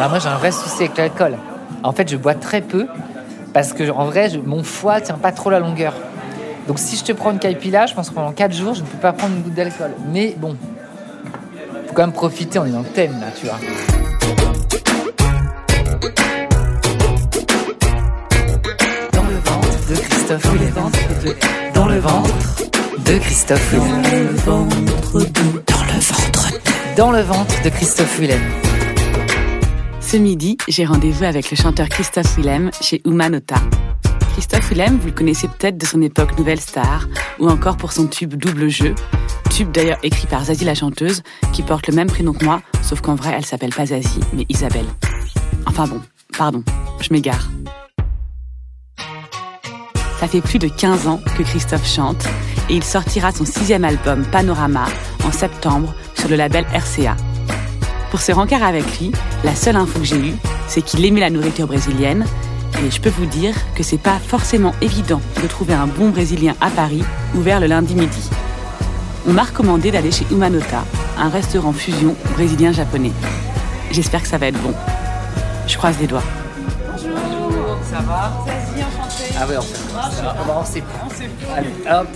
Alors moi j'ai un vrai souci avec l'alcool. En fait je bois très peu parce que en vrai je- mon foie tient pas trop la longueur. Donc si je te prends une caipilla, je pense que pendant 4 jours je ne peux pas prendre une goutte d'alcool. Mais bon, faut quand même profiter, on est dans le thème là, tu vois. Dans le ventre de Christophe Willem. Dans le ventre de Christophe Willem. Dans le ventre de... Dans le ventre de... Dans le ventre de Christophe Willem. Ce midi, j'ai rendez-vous avec le chanteur Christophe Willem chez Umanota. Christophe Willem, vous le connaissez peut-être de son époque Nouvelle Star, ou encore pour son tube Double Jeu, tube d'ailleurs écrit par Zazie la chanteuse, qui porte le même prénom que moi, sauf qu'en vrai elle s'appelle pas Zazie, mais Isabelle. Enfin bon, pardon, je m'égare. Ça fait plus de 15 ans que Christophe chante, et il sortira son sixième album Panorama en septembre sur le label RCA. Pour ce rencard avec lui, la seule info que j'ai eue, c'est qu'il aimait la nourriture brésilienne. Et je peux vous dire que c'est pas forcément évident de trouver un bon brésilien à Paris, ouvert le lundi midi. On m'a recommandé d'aller chez Umanota, un restaurant fusion brésilien-japonais. J'espère que ça va être bon. Je croise les doigts. Ça va Ah ouais, on va. On va c'est Allez, hop.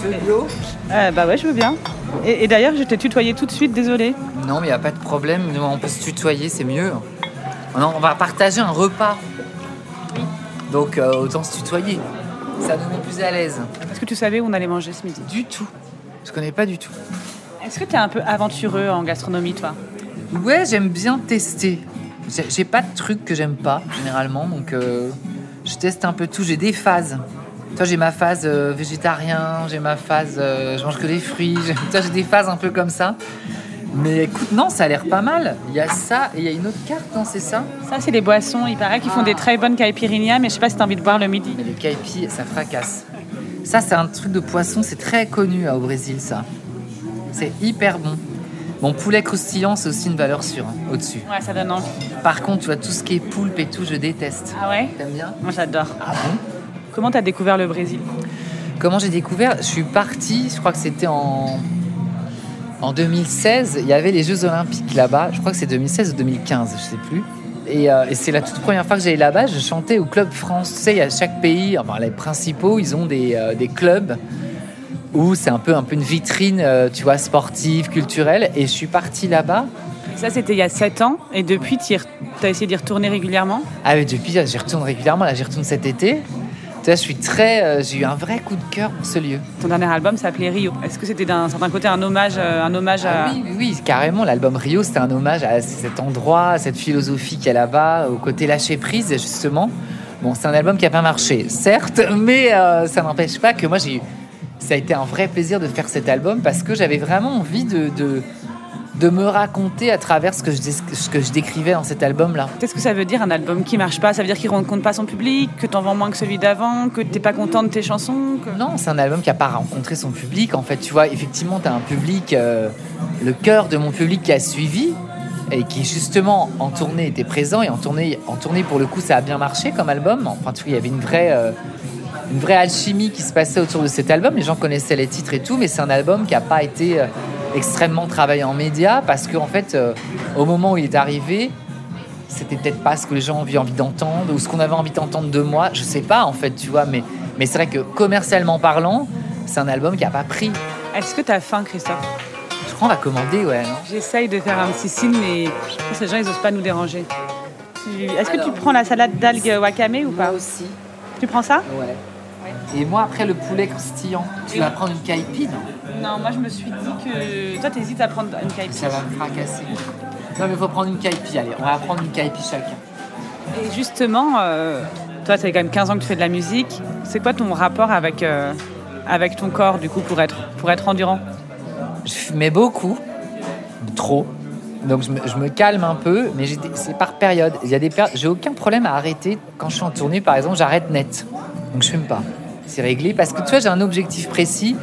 Tu veux de l'eau? Euh, bah ouais, je veux bien. Et, et d'ailleurs, je t'ai tutoyé tout de suite, désolé. Non, mais il a pas de problème. On peut se tutoyer, c'est mieux. Non, on va partager un repas. Donc, euh, autant se tutoyer. Ça nous met plus à l'aise. Est-ce que tu savais où on allait manger ce midi? Du tout. Je connais pas du tout. Est-ce que t'es un peu aventureux en gastronomie, toi? Ouais, j'aime bien tester. J'ai j'ai pas de trucs que j'aime pas, généralement. Donc, euh, je teste un peu tout. J'ai des phases. Toi, j'ai ma phase euh, végétarien, j'ai ma phase euh, je mange que des fruits. Toi, j'ai des phases un peu comme ça. Mais écoute, non, ça a l'air pas mal. Il y a ça et il y a une autre carte, non, c'est ça? Ça, c'est les boissons. Il paraît qu'ils font des très bonnes caipirinhas, mais je sais pas si t'as envie de boire le midi. Mais le caipi, ça fracasse. Ça, c'est un truc de poisson, c'est très connu hein, au Brésil, ça. C'est hyper bon. Bon, poulet croustillant, c'est aussi une valeur sûre, hein, au-dessus. Ouais, ça donne envie. Par contre, tu vois, tout ce qui est poulpe et tout, je déteste. Ah ouais? T'aimes bien? Moi, j'adore. Ah bon? Comment t'as découvert le Brésil? Comment j'ai découvert? Je suis partie, je crois que c'était en... En 2016, il y avait les Jeux Olympiques là-bas. Je crois que c'est 2016 ou 2015, je sais plus. Et, euh, et c'est la toute première fois que j'allais là-bas. Je chantais au club. Tu y a chaque pays, enfin les principaux, ils ont des, euh, des clubs où c'est un peu, un peu une vitrine, euh, tu vois, sportive, culturelle. Et je suis partie là-bas. Ça, c'était il y a 7 ans. Et depuis, re- t'as essayé d'y retourner régulièrement? Ah, mais depuis, j'y retourne régulièrement. Là, j'y retourne cet été. Tu vois, je suis très. euh, j'ai eu un vrai coup de cœur pour ce lieu. Ton dernier album s'appelait Rio. Est-ce que c'était d'un certain côté un hommage, euh, un hommage à... Ah oui, oui, oui, carrément. L'album Rio, c'était un hommage à cet endroit, à cette philosophie qu'il y a là-bas, au côté lâcher prise, justement. Bon, c'est un album qui n'a pas marché, certes, mais euh, ça n'empêche pas que moi, j'ai eu. Ça a été un vrai plaisir de faire cet album parce que j'avais vraiment envie de, de, de me raconter à travers ce que je, ce que je décrivais dans cet album-là. Qu'est-ce que ça veut dire un album qui marche pas? Ça veut dire qu'il rencontre pas son public, que t'en vends moins que celui d'avant, que t'es pas content de tes chansons que... Non, c'est un album qui n'a pas rencontré son public. En fait, tu vois, effectivement, tu as un public, euh, le cœur de mon public qui a suivi et qui, justement, en tournée était présent. Et en tournée, en tournée pour le coup, ça a bien marché comme album. Enfin, tu vois, il y avait une vraie, euh, une vraie alchimie qui se passait autour de cet album. Les gens connaissaient les titres et tout, mais c'est un album qui n'a pas été euh, extrêmement travaillé en médias parce qu'en en fait, euh, au moment où il est arrivé, c'était peut-être pas ce que les gens avaient envie d'entendre ou ce qu'on avait envie d'entendre de moi. Je sais pas en fait, tu vois, mais, mais c'est vrai que commercialement parlant, c'est un album qui a pas pris. Est-ce que t'as faim, Christophe? Je crois qu'on va commander, ouais, non J'essaye de faire un petit signe, mais je pense que les gens, ils osent pas nous déranger. Tu- Est-ce que tu prends la salade d'algues wakame ou pas? Aussi. Tu prends ça? Ouais. Et moi, après le poulet croustillant, tu vas prendre une caipi, non moi je me suis dit que. Toi, t'hésites à prendre une caipi. Ça va me fracasser. Non, mais faut prendre une caipi, allez, on va prendre une caipi chacun. Et justement, euh, toi, ça fait quand même 15 ans que tu fais de la musique. C'est quoi ton rapport avec, euh, avec ton corps, du coup, pour être, pour être endurant? Je fumais beaucoup. trop. Donc je me, je me calme un peu, mais c'est par période. Il y a des périodes, j'ai aucun problème à arrêter quand je suis en tournée, par exemple, j'arrête net. Donc je fume pas. C'est réglé parce que tu vois, j'ai un objectif précis.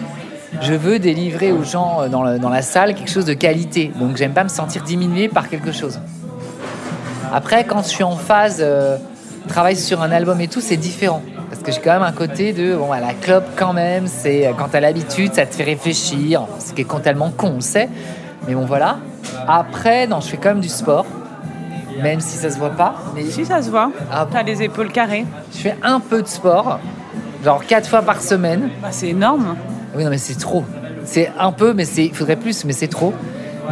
Je veux délivrer aux gens euh, dans, le- dans la salle quelque chose de qualité. Donc j'aime pas me sentir diminué par quelque chose. Après, quand je suis en phase, euh, travaille sur un album et tout, c'est différent. Parce que j'ai quand même un côté de, bon, à la clope quand même, c'est euh, quand t'as l'habitude, ça te fait réfléchir. Ce qui est totalement con, on sait. Mais bon, voilà. Après, non, je fais quand même du sport. Même si ça se voit pas. Mais Si ça se voit, Ah bon t'as les épaules carrées. je fais un peu de sport. Genre quatre fois par semaine. Bah, c'est énorme. Oui, non, mais c'est trop. C'est un peu, mais c'est, il faudrait plus, mais c'est trop.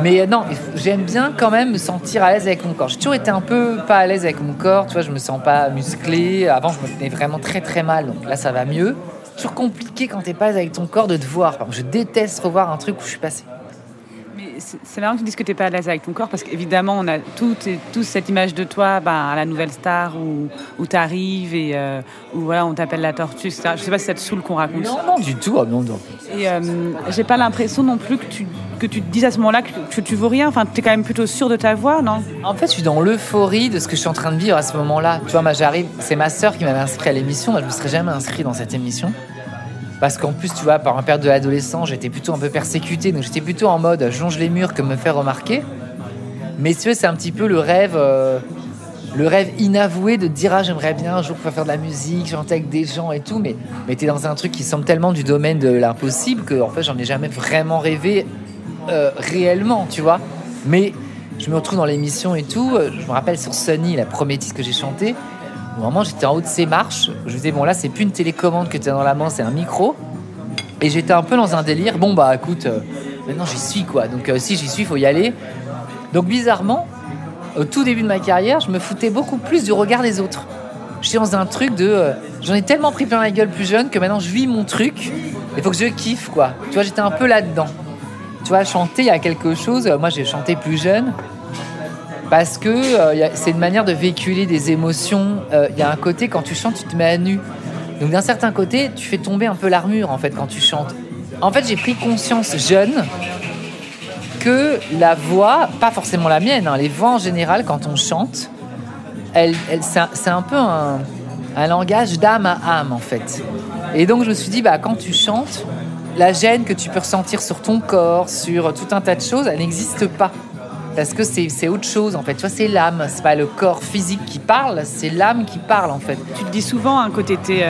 Mais euh, non, j'aime bien quand même me sentir à l'aise avec mon corps. J'ai toujours été un peu pas à l'aise avec mon corps, tu vois, je me sens pas musclé. Avant, je me tenais vraiment très très mal, donc là, ça va mieux. C'est toujours compliqué quand t'es pas à l'aise avec ton corps de te voir. Par exemple, Je déteste revoir un truc où je suis passé. C'est marrant que tu dises que tu n'es pas à l'aise avec ton corps parce qu'évidemment, on a toutes et cette image de toi ben, à la nouvelle star où, où tu arrives et euh, où voilà, on t'appelle la tortue, etc. Je sais pas si ça te saoule qu'on raconte Non, ça. non, du tout. ah, non, non. Et euh, j'ai pas l'impression non plus que tu, que tu te dises à ce moment-là que, que tu vaux rien. Enfin, tu es quand même plutôt sûr de ta voix, non? En fait, je suis dans l'euphorie de ce que je suis en train de vivre à ce moment-là. Tu vois, moi, j'arrive, c'est ma sœur qui m'avait inscrit à l'émission. Moi, je me serais jamais inscrit dans cette émission. Parce qu'en plus, tu vois, par un période de l'adolescent, j'étais plutôt un peu persécuté. Donc, j'étais plutôt en mode je longe les murs que me faire remarquer. Mais tu c'est un petit peu le rêve, euh, le rêve inavoué de dire ah, j'aimerais bien un jour pouvoir faire de la musique, chanter avec des gens et tout. Mais, mais t'es dans un truc qui semble tellement du domaine de l'impossible que, en fait, j'en ai jamais vraiment rêvé euh, réellement, tu vois. Mais je me retrouve dans l'émission et tout. Je me rappelle sur Sunny, la première titre que j'ai chanté. Au moment, j'étais en haut de ces marches. Je me disais, bon, là, c'est plus une télécommande que tu as dans la main, c'est un micro. Et j'étais un peu dans un délire. Bon, bah, écoute, euh, maintenant, j'y suis, quoi. Donc, euh, si j'y suis, faut y aller. Donc, bizarrement, au tout début de ma carrière, je me foutais beaucoup plus du regard des autres. Je suis dans un truc de. euh, J'en ai tellement pris plein la gueule plus jeune que maintenant, je vis mon truc. Il faut que je kiffe, quoi. Tu vois, j'étais un peu là-dedans. Tu vois, chanter, il y a quelque chose. Moi, j'ai chanté plus jeune parce que euh, c'est une manière de véhiculer des émotions. Euh, Il y a un côté, quand tu chantes, tu te mets à nu. Donc d'un certain côté, tu fais tomber un peu l'armure, en fait, quand tu chantes. En fait, j'ai pris conscience jeune que la voix, pas forcément la mienne, hein, les voix en général, quand on chante, elle, c'est un peu un, un langage d'âme à âme, en fait. Et donc, je me suis dit, bah, quand tu chantes, la gêne que tu peux ressentir sur ton corps, sur tout un tas de choses, elle n'existe pas. Parce que c'est autre chose, en fait. Tu vois, c'est l'âme, c'est pas le corps physique qui parle, c'est l'âme qui parle, en fait. Tu te dis souvent hein, quand tu étais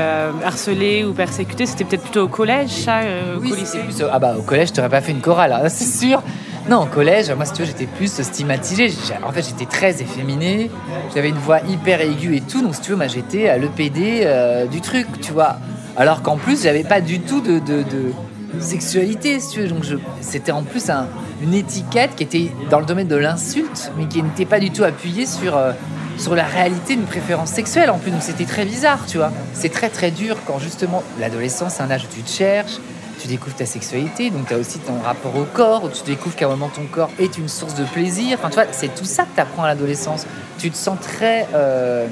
harcelé ou persécuté, c'était peut-être plutôt au collège, ça, euh, au Oui, lycée c'était plus, euh, ah bah au collège, t'aurais pas fait une chorale, hein, c'est sûr. Non, au collège, moi, si tu veux, j'étais plus stigmatisé. J'ai- En fait, j'étais très efféminé. J'avais une voix hyper aiguë et tout. Donc, si tu veux, moi, j'étais le PD euh, du truc, tu vois. Alors qu'en plus, j'avais pas du tout de, de- de sexualité, si tu veux. Donc, c'était en plus un- une étiquette qui était dans le domaine de l'insulte, mais qui n'était pas du tout appuyée sur. euh, sur la réalité d'une préférence sexuelle en plus, donc c'était très bizarre, tu vois. C'est très très dur quand justement l'adolescence, c'est un âge où tu te cherches, tu découvres ta sexualité, donc tu as aussi ton rapport au corps, où tu découvres qu'à un moment ton corps est une source de plaisir. Enfin, tu vois, c'est tout ça que tu apprends à l'adolescence. Tu te sens très. euh,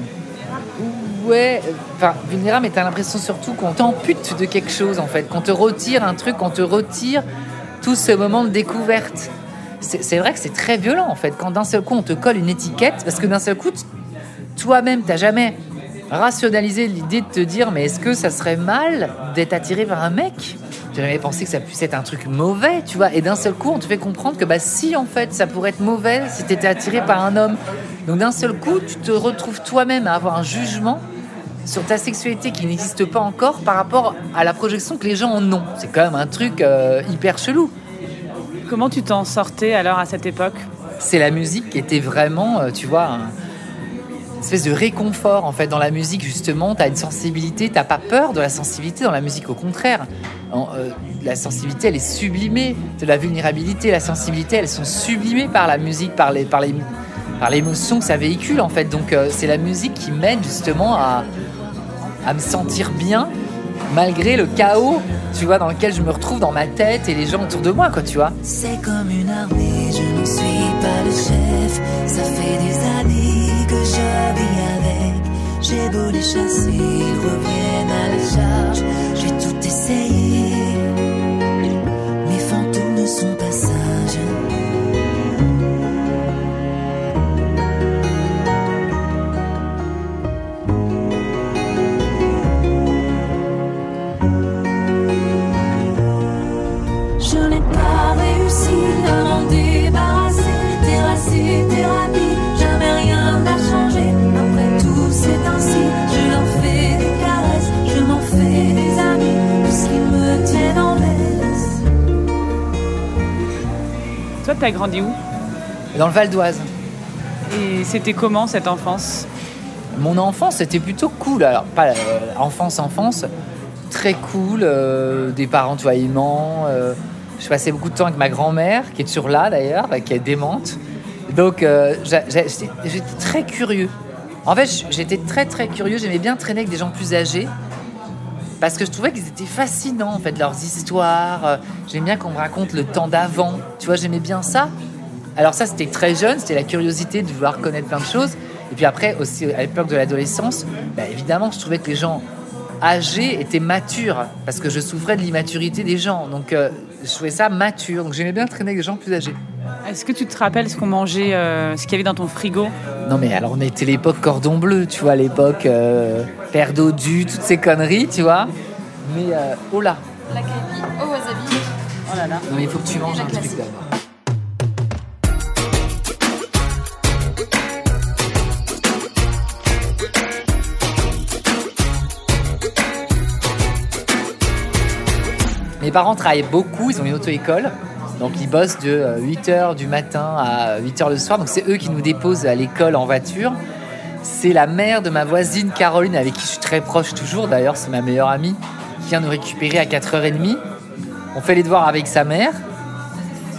ouais, enfin, vulnérable, mais tu as l'impression surtout qu'on t'ampute de quelque chose, en fait, qu'on te retire un truc, qu'on te retire tout ce moment de découverte. C'est vrai que c'est très violent, en fait, quand d'un seul coup on te colle une étiquette, parce que d'un seul coup, toi-même, t'as jamais rationalisé l'idée de te dire, mais est-ce que ça serait mal d'être attiré par un mec? J'ai jamais pensé que ça puisse être un truc mauvais, tu vois. Et d'un seul coup, on te fait comprendre que, bah, si, en fait, ça pourrait être mauvais si t'étais attiré par un homme. Donc, d'un seul coup, tu te retrouves toi-même à avoir un jugement sur ta sexualité qui n'existe pas encore par rapport à la projection que les gens en ont. C'est quand même un truc euh, hyper chelou. Comment tu t'en sortais alors à cette époque? C'est la musique qui était vraiment, euh, tu vois, un- une espèce de réconfort en fait dans la musique justement. T'as une sensibilité, t'as pas peur de la sensibilité dans la musique, au contraire. En, euh, la sensibilité, elle est sublimée. De la vulnérabilité, la sensibilité, elles sont sublimées par la musique, par les, par les, par l'émotion que ça véhicule en fait. Donc euh, c'est la musique qui m'aide justement à, à me sentir bien malgré le chaos, tu vois, dans lequel je me retrouve dans ma tête et les gens autour de moi, quoi, tu vois. C'est comme une armée, je n'en suis pas le chef. Ça fait des années que je vis avec. J'ai beau les chasser, ils reviennent à la charge. J'ai tout essayé. Toi, t'as grandi où Dans le Val d'Oise. Et c'était comment cette enfance Mon enfance, c'était plutôt cool. Alors, pas euh, enfance, enfance, très cool. euh, des parents, tu vois, aimants. euh, je passais beaucoup de temps avec ma grand-mère, qui est toujours là d'ailleurs, bah, qui est démente. Donc, j'étais très curieux. En fait, j'étais très, très curieux. J'aimais bien traîner avec des gens plus âgés. Parce que je trouvais qu'ils étaient fascinants, en fait, leurs histoires. Euh, J'aimais bien qu'on me raconte le temps d'avant. Tu vois, j'aimais bien ça. Alors ça, c'était très jeune, c'était la curiosité de vouloir connaître plein de choses. Et puis après, aussi à l'époque de l'adolescence, bah, évidemment, je trouvais que les gens âgés étaient matures, parce que je souffrais de l'immaturité des gens. Donc euh, je trouvais ça mature. Donc j'aimais bien traîner avec des gens plus âgés. Est-ce que tu te rappelles ce qu'on mangeait, euh, ce qu'il y avait dans ton frigo? Non mais alors on était l'époque cordon bleu, tu vois, l'époque euh, père dodu, toutes ces conneries, tu vois. Mais euh, oh là, La képi au wasabi. Oh là là. non mais il faut que tu manges la un truc d'abord. Mes parents travaillaient beaucoup, ils ont une auto-école. Donc ils bossent de 8h du matin à 8h le soir. Donc c'est eux qui nous déposent à l'école en voiture. C'est la mère de ma voisine Caroline, avec qui je suis très proche toujours. D'ailleurs, c'est ma meilleure amie, qui vient nous récupérer à 4h30. On fait les devoirs avec sa mère.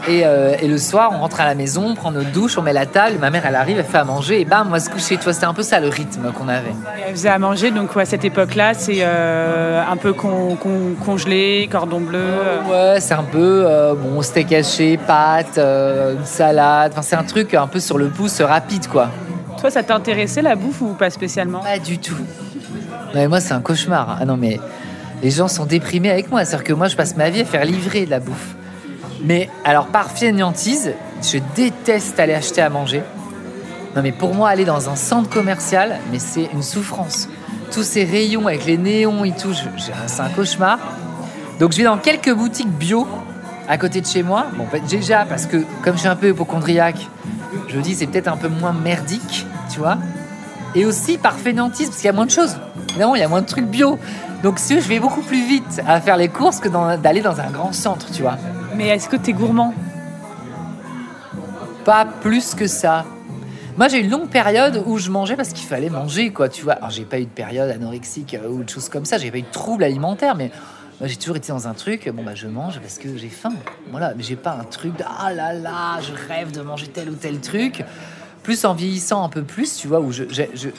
Et, euh, et le soir, on rentre à la maison, on prend notre douche, on met la table. Ma mère, elle arrive, elle fait à manger. Et bam, on va se coucher. Tu vois, c'était un peu ça le rythme qu'on avait. Elle faisait à manger, donc ouais, à cette époque-là, c'est euh, un peu con- con- congelé, cordon bleu. euh. Ouais, c'est un peu bon steak haché, pâtes, une salade. Enfin, c'est un truc un peu sur le pouce rapide, quoi. Toi, ça t'intéressait la bouffe ou pas spécialement? Pas du tout. Non, mais moi, c'est un cauchemar. Ah non, mais les gens sont déprimés avec moi. C'est-à-dire que moi, je passe ma vie à faire livrer de la bouffe. Mais alors, par fainéantise, je déteste aller acheter à manger. Non, mais pour moi, aller dans un centre commercial, mais c'est une souffrance. Tous ces rayons avec les néons et tout, c'est un cauchemar. Donc, je vais dans quelques boutiques bio à côté de chez moi. Bon, déjà, parce que comme je suis un peu hypochondriaque, je me dis c'est peut-être un peu moins merdique, tu vois. Et aussi par fainéantise, parce qu'il y a moins de choses. Évidemment, il y a moins de trucs bio. Donc, si je vais beaucoup plus vite à faire les courses que dans- d'aller dans un grand centre, tu vois. Mais est-ce que t'es gourmand? Pas plus que ça. Moi, j'ai une longue période où je mangeais parce qu'il fallait manger, quoi, tu vois. Alors, j'ai pas eu de période anorexique euh, ou de choses comme ça. J'ai pas eu de troubles alimentaires, mais moi, j'ai toujours été dans un truc. Bon, bah, je mange parce que j'ai faim. Voilà, mais j'ai pas un truc de ah là là, je rêve de manger tel ou tel truc. Plus en vieillissant un peu plus, tu vois, où je, je- je-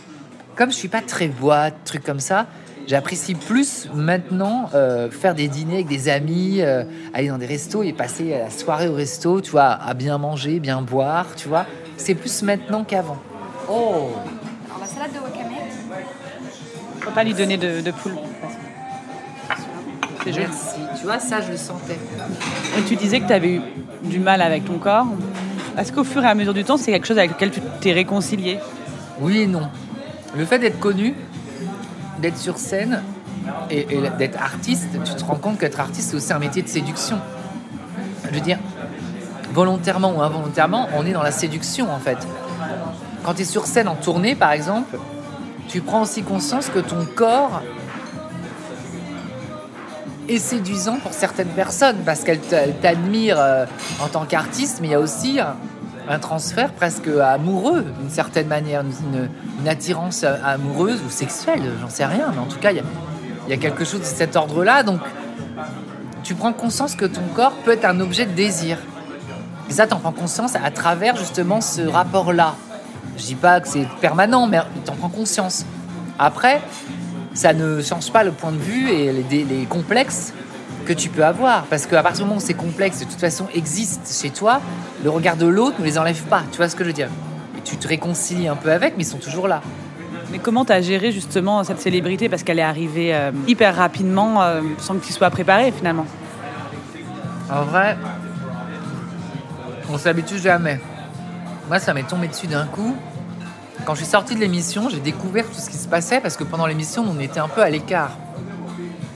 comme je suis pas très boîte, truc comme ça, j'apprécie plus maintenant euh, faire des dîners avec des amis, euh, aller dans des restos et passer la soirée au resto, tu vois, à bien manger, bien boire, tu vois. C'est plus maintenant qu'avant. Oh Alors la salade de wakame. Faut pas lui donner de, de poule. C'est joli. Merci. Tu vois, ça, je le sentais. Et tu disais que tu avais eu du mal avec ton corps. Est-ce qu'au fur et à mesure du temps, c'est quelque chose avec lequel tu t'es réconcilié? Oui et non. Le fait d'être connu, d'être sur scène et, d'être artiste, tu te rends compte qu'être artiste, c'est aussi un métier de séduction. Je veux dire, volontairement ou involontairement, on est dans la séduction en fait. Quand tu es sur scène en tournée, par exemple, tu prends aussi conscience que ton corps est séduisant pour certaines personnes parce qu'elles t'admirent euh, en tant qu'artiste, mais il y a aussi un, transfert presque amoureux d'une certaine manière, une, attirance amoureuse ou sexuelle, j'en sais rien, mais en tout cas, il y a, il y a quelque chose de cet ordre-là. Donc, tu prends conscience que ton corps peut être un objet de désir. Et ça, tu en prends conscience à travers justement ce rapport-là. Je dis pas que c'est permanent, mais tu en prends conscience. Après, ça ne change pas le point de vue et les, les complexes que tu peux avoir. Parce qu'à partir du moment où ces complexes, de toute façon, existent chez toi, le regard de l'autre ne les enlève pas. Tu vois ce que je veux dire? Et tu te réconcilies un peu avec, mais ils sont toujours là. Mais comment tu as géré justement cette célébrité? Parce qu'elle est arrivée euh, hyper rapidement euh, sans que tu sois préparé finalement. En vrai, on s'habitue jamais. Moi, ça m'est tombé dessus d'un coup. Quand je suis sorti de l'émission, j'ai découvert tout ce qui se passait parce que pendant l'émission, on était un peu à l'écart.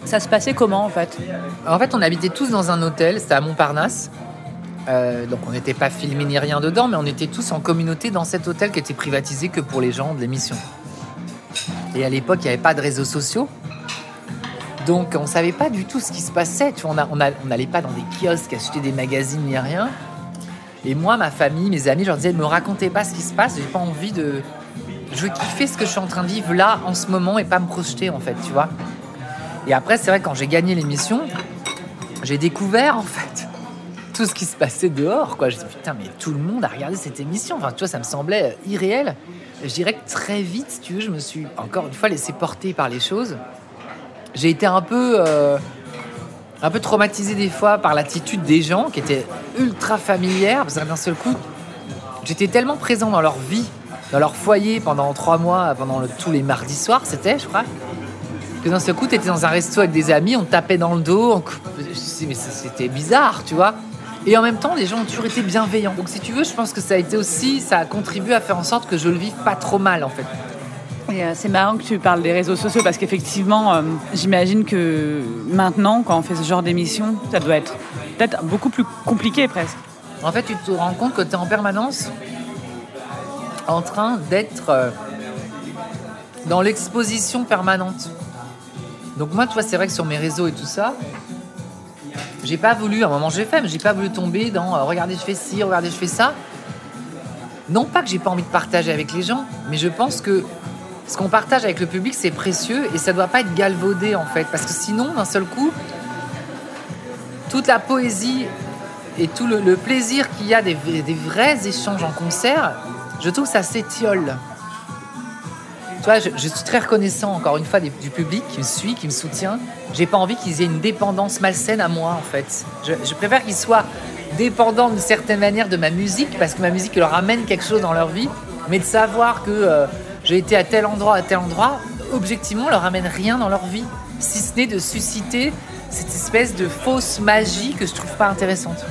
Ça se passait comment en fait? En fait, on habitait tous dans un hôtel, c'était à Montparnasse. Euh, donc on n'était pas filmés ni rien dedans, mais on était tous en communauté dans cet hôtel qui était privatisé que pour les gens de l'émission. Et à l'époque, il n'y avait pas de réseaux sociaux. Donc on savait pas du tout ce qui se passait. Tu vois, on n'allait pas dans des kiosques acheter des magazines ni rien. Et moi, ma famille, mes amis, je leur disais, ne me racontez pas ce qui se passe, j'ai pas envie de. Je veux kiffer ce que je suis en train de vivre là, en ce moment, et pas me projeter, en fait, tu vois. Et après, c'est vrai, quand j'ai gagné l'émission, j'ai découvert, en fait, tout ce qui se passait dehors, quoi. Suis dit, putain, mais tout le monde a regardé cette émission. Enfin, tu vois, ça me semblait irréel. Et je dirais que très vite, tu veux, je me suis encore une fois laissé porter par les choses. J'ai été un peu. euh, un peu traumatisé des fois par l'attitude des gens qui étaient ultra familières, parce que d'un seul coup, j'étais tellement présent dans leur vie, dans leur foyer pendant trois mois, pendant tous les mardis soirs, c'était, je crois, que d'un seul coup, tu étais dans un resto avec des amis, on te tapait dans le dos, on mais c'était bizarre, tu vois. Et en même temps, les gens ont toujours été bienveillants. Donc, si tu veux, je pense que ça a été aussi, ça a contribué à faire en sorte que je le vive pas trop mal, en fait. Euh, c'est marrant que tu parles des réseaux sociaux parce qu'effectivement, euh, j'imagine que maintenant, quand on fait ce genre d'émission, ça doit être peut-être beaucoup plus compliqué presque. En fait, tu te rends compte que tu es en permanence en train d'être euh, dans l'exposition permanente. Donc moi, tu vois, c'est vrai que sur mes réseaux et tout ça, j'ai pas voulu, à un moment j'ai fait, mais j'ai pas voulu tomber dans euh, regardez, je fais ci, regardez, je fais ça. Non pas que j'ai pas envie de partager avec les gens, mais je pense que ce qu'on partage avec le public, c'est précieux et ça doit pas être galvaudé en fait, parce que sinon, d'un seul coup, toute la poésie et tout le, plaisir qu'il y a des, des vrais échanges en concert, je trouve que ça s'étiole. Je, je suis très reconnaissant encore une fois des- du public qui me suit, qui me soutient. J'ai pas envie qu'ils aient une dépendance malsaine à moi en fait. Je, je préfère qu'ils soient dépendants d'une certaine manière de ma musique parce que ma musique leur amène quelque chose dans leur vie, mais de savoir que euh, j'ai été à tel endroit, à tel endroit, objectivement, leur amène rien dans leur vie, si ce n'est de susciter cette espèce de fausse magie que je trouve pas intéressante.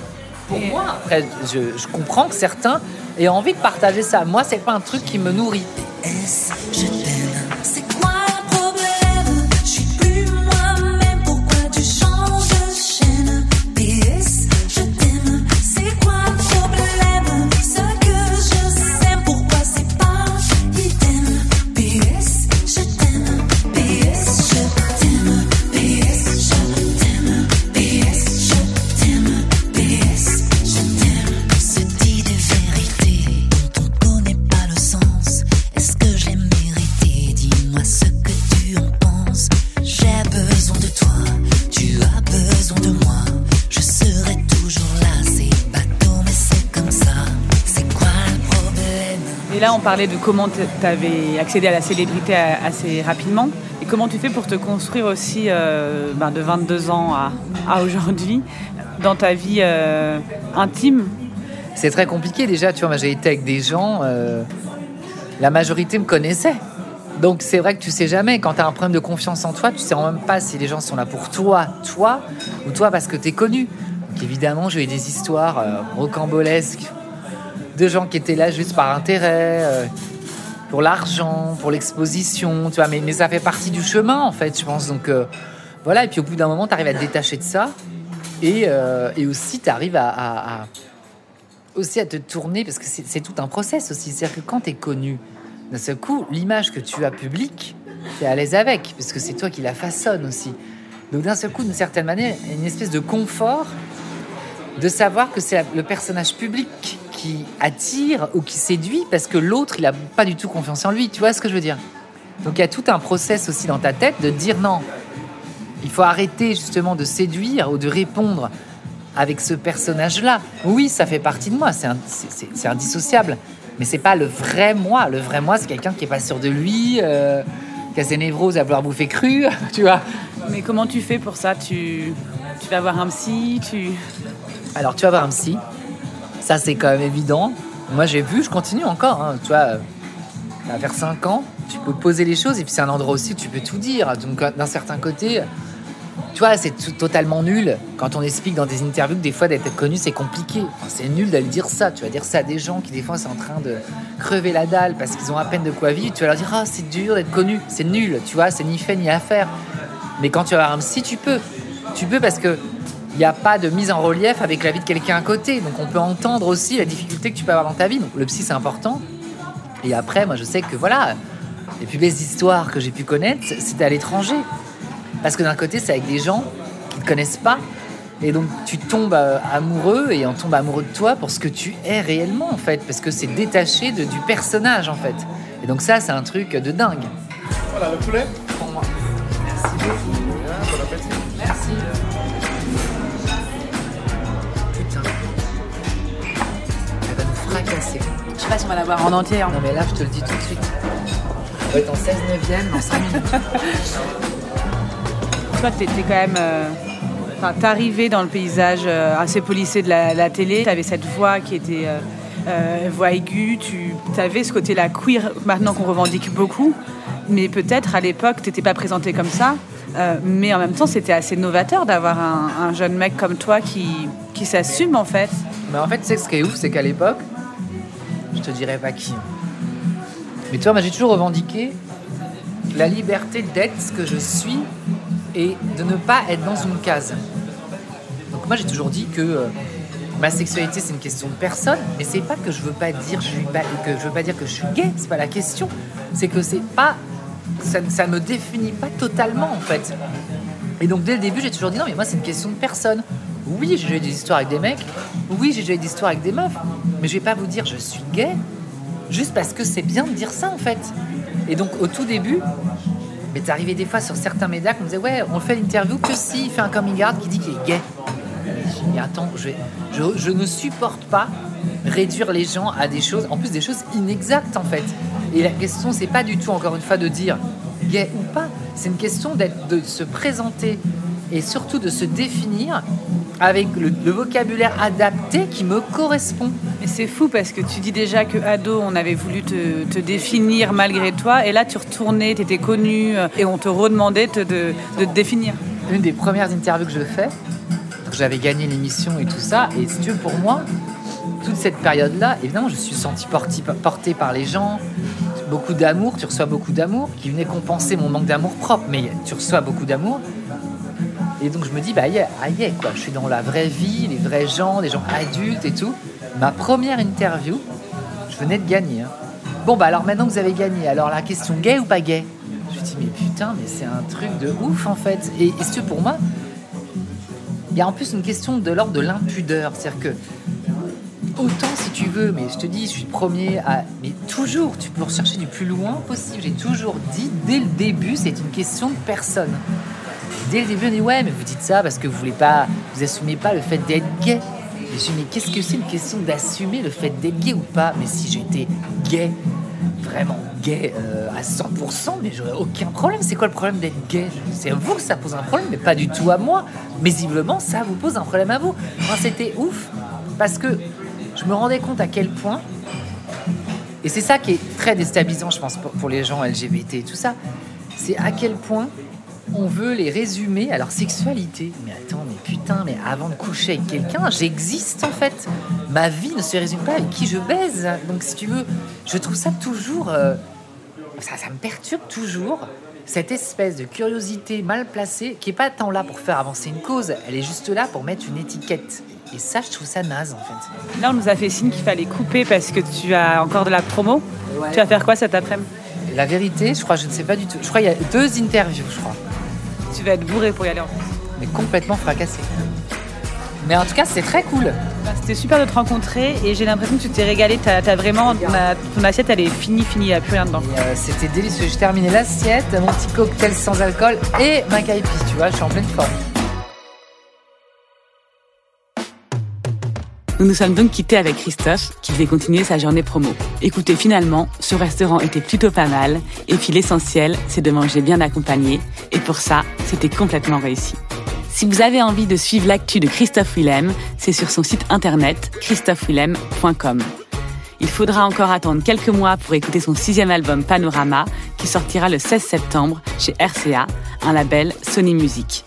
Pour moi, après, je, je comprends que certains aient envie de partager ça. Moi, c'est pas un truc qui me nourrit. je Parlait de comment tu avais accédé à la célébrité assez rapidement. Et comment tu fais pour te construire aussi euh, ben, de 22 ans à, aujourd'hui dans ta vie euh, intime? C'est très compliqué déjà, tu vois, j'ai été avec des gens, euh, la majorité me connaissait. Donc c'est vrai que tu sais jamais, quand tu as un problème de confiance en toi, tu sais même pas si les gens sont là pour toi, toi, ou toi parce que tu es connu. Donc évidemment, j'ai eu des histoires rocambolesques de gens qui étaient là juste par intérêt, euh, pour l'argent, pour l'exposition, tu vois, mais, ça fait partie du chemin en fait, je pense. Donc euh, voilà, et puis au bout d'un moment, tu arrives à te détacher de ça, et, euh, aussi tu arrives à- aussi à te tourner, parce que c'est tout un process aussi. C'est-à-dire que quand tu es connu, d'un seul coup, l'image que tu as publique, tu es à l'aise avec, parce que c'est toi qui la façonne aussi. Donc d'un seul coup, d'une certaine manière, il y a une espèce de confort de savoir que c'est le personnage public qui attire ou qui séduit, parce que l'autre, il a pas du tout confiance en lui. Tu vois ce que je veux dire? Donc il y a tout un process aussi dans ta tête de dire non. Il faut arrêter justement de séduire ou de répondre avec ce personnage-là. Oui, ça fait partie de moi, c'est indissociable. Mais c'est pas le vrai moi. Le vrai moi, c'est quelqu'un qui est pas sûr de lui, euh, qui a ses névroses à vouloir bouffer cru, tu vois. Mais comment tu fais pour ça? Tu, tu vas voir un psy tu... Alors, tu vas voir un psy. Ça, c'est quand même évident. Moi, j'ai vu, je continue encore. hein. Tu vois, euh, faire 5 ans. Tu peux poser les choses et puis c'est un endroit aussi où tu peux tout dire. Donc, euh, d'un certain côté, tu vois, c'est totalement nul quand on explique dans des interviews que des fois d'être connu, c'est compliqué. C'est nul d'aller dire ça. Tu vas dire ça à des gens qui, des fois, sont en train de crever la dalle parce qu'ils ont à peine de quoi vivre. Tu vas leur dire, ah, c'est dur d'être connu. C'est nul. Tu vois, c'est ni fait ni à faire. Mais quand tu vas voir un psy, tu peux. Tu peux parce que il n'y a pas de mise en relief avec la vie de quelqu'un à côté. Donc on peut entendre aussi la difficulté que tu peux avoir dans ta vie. Donc le psy, c'est important. Et après, moi, je sais que voilà, les plus belles histoires que j'ai pu connaître, c'était à l'étranger. Parce que d'un côté, c'est avec des gens qui ne te connaissent pas. Et donc tu tombes euh, amoureux et on tombe amoureux de toi pour ce que tu es réellement en fait, parce que c'est détaché de- du personnage en fait. Et donc ça c'est un truc de dingue. Voilà, le poulet Pour moi. Merci beaucoup. Merci. Fracasser. Je sais pas si on va l'avoir en entier. hein. Non mais là je te le dis tout de suite. On va être en 16 neuvième dans 5 minutes. Toi, t'étais quand même. euh, Enfin, t'arrivais dans le paysage euh, assez policé de la, la télé. T'avais cette voix qui était euh, euh, voix aiguë. Tu avais ce côté-là queer, maintenant qu'on revendique beaucoup. Mais peut-être à l'époque, t'étais pas présenté comme ça. Euh, mais en même temps, c'était assez novateur d'avoir un, un jeune mec comme toi qui, qui s'assume en fait. Mais en fait, tu sais ce qui est ouf, c'est qu'à l'époque, te dirais pas qui. Mais toi, moi j'ai toujours revendiqué la liberté d'être ce que je suis et de ne pas être dans une case. Donc moi j'ai toujours dit que euh, ma sexualité c'est une question de personne, mais c'est pas que je veux pas dire que je veux pas dire que je suis gay, c'est pas la question. C'est que c'est pas ça, ça me définit pas totalement en fait. Et donc dès le début, j'ai toujours dit non, mais moi c'est une question de personne. Oui, j'ai eu des histoires avec des mecs. Oui, j'ai eu des histoires avec des meufs. Mais je vais pas vous dire je suis gay juste parce que c'est bien de dire ça en fait. Et donc au tout début, mais t'es arrivé des fois sur certains médias qu'on disait ouais, on fait l'interview que s'il fait un coming out qui dit qu'il est gay. Mais attends, je, ne supporte pas réduire les gens à des choses, en plus des choses inexactes en fait. Et la question, c'est pas du tout encore une fois de dire gay ou pas, c'est une question de se présenter et surtout de se définir avec le, le vocabulaire adapté qui me correspond. Et c'est fou parce que tu dis déjà que ado, on avait voulu te, te définir malgré toi, et là tu retournais, tu étais connu, euh, et on te redemandait te- de, de te définir. une des premières interviews que je fais. J'avais gagné l'émission et tout ça. Et si tu veux, pour moi, toute cette période-là, évidemment, je suis senti porté par les gens. Beaucoup d'amour, tu reçois beaucoup d'amour, qui venait compenser mon manque d'amour propre, mais tu reçois beaucoup d'amour. Et donc je me dis, bah yeah, ah quoi, je suis dans la vraie vie, les vrais gens, des gens adultes et tout. Ma première interview, je venais de gagner. hein. Bon, bah alors maintenant que vous avez gagné, alors la question gay ou pas gay? Je me dis, mais putain, mais c'est un truc de ouf en fait. Et, tu veux, pour moi, il y a en plus une question de l'ordre de l'impudeur. C'est-à-dire que, autant si tu veux, mais je te dis, je suis premier à. Mais toujours, tu peux rechercher du plus loin possible. J'ai toujours dit, dès le début, c'est une question de personne. Dès le début, on dit, ouais, mais vous dites ça parce que vous voulez pas. Vous assumez pas le fait d'être gay. Je dis, mais qu'est-ce que c'est une question d'assumer le fait d'être gay ou pas? Mais si j'étais gay, vraiment gay euh, à 100%, mais j'aurais aucun problème. C'est quoi le problème d'être gay? C'est à vous que ça pose un problème, mais pas du tout à moi. Mais visiblement, ça vous pose un problème à vous. Moi, c'était ouf parce que je me rendais compte à quel point, et c'est ça qui est très déstabilisant, je pense, pour les gens LGBT et tout ça, c'est à quel point on veut les résumer à leur sexualité. Mais attends, mais putain, mais avant de coucher avec quelqu'un, j'existe en fait. Ma vie ne se résume pas avec qui je baise. Donc si tu veux, je trouve ça toujours... euh, ça, ça me perturbe toujours, cette espèce de curiosité mal placée qui est pas tant là pour faire avancer une cause, elle est juste là pour mettre une étiquette. Et ça, je trouve ça naze en fait. Là, on nous a fait signe qu'il fallait couper parce que tu as encore de la promo. Ouais. Tu vas faire quoi cet après-midi? La vérité, je crois, je ne sais pas du tout. Je crois qu'il y a deux interviews, je crois. Tu vas être bourré pour y aller en fait. Mais complètement fracassé. Mais en tout cas, c'est très cool. Bah, C'était super de te rencontrer et j'ai l'impression que tu t'es régalé. T'as as vraiment ma- ton assiette, elle est finie, finie, il n'y a plus rien dedans. Euh, C'était délicieux. J'ai terminé l'assiette, mon petit cocktail sans alcool et ma caipi, tu vois, je suis en pleine forme. Nous nous sommes donc quittés avec Christophe, qui devait continuer sa journée promo. Écoutez, finalement, ce restaurant était plutôt pas mal, et puis l'essentiel, c'est de manger bien accompagné, et pour ça, c'était complètement réussi. Si vous avez envie de suivre l'actu de Christophe Willem, c'est sur son site internet christophewillem.com. Il faudra encore attendre quelques mois pour écouter son sixième album Panorama, qui sortira le 16 septembre chez RCA, un label Sony Music.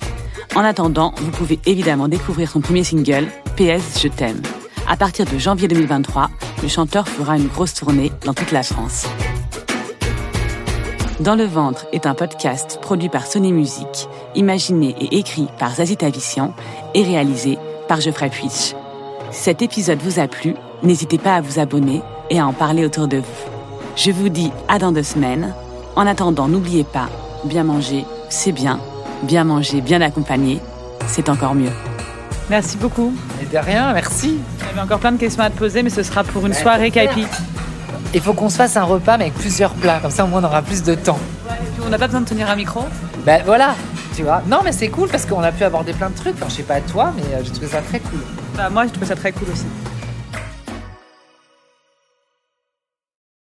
En attendant, vous pouvez évidemment découvrir son premier single, PS Je t'aime. À partir de janvier 2023, le chanteur fera une grosse tournée dans toute la France. Dans le ventre est un podcast produit par Sony Music, imaginé et écrit par Zazie Tavissian et réalisé par Geoffrey Puitch. Cet épisode vous a plu, n'hésitez pas à vous abonner et à en parler autour de vous. Je vous dis à dans deux semaines. En attendant, n'oubliez pas, bien manger, c'est bien. Bien manger, bien accompagné, c'est encore mieux. Merci beaucoup. Et de rien, merci. J'avais encore plein de questions à te poser, mais ce sera pour une Ouais, soirée. Kaipi. Il faut qu'on se fasse un repas, mais avec plusieurs plats. Comme ça, au moins, on aura plus de temps. On n'a pas besoin de tenir un micro. Ben voilà, tu vois. Non, mais c'est cool parce qu'on a pu aborder plein de trucs. Enfin, je sais pas toi, mais euh, j'ai trouvé ça très cool. Bah, moi, je trouve ça très cool aussi.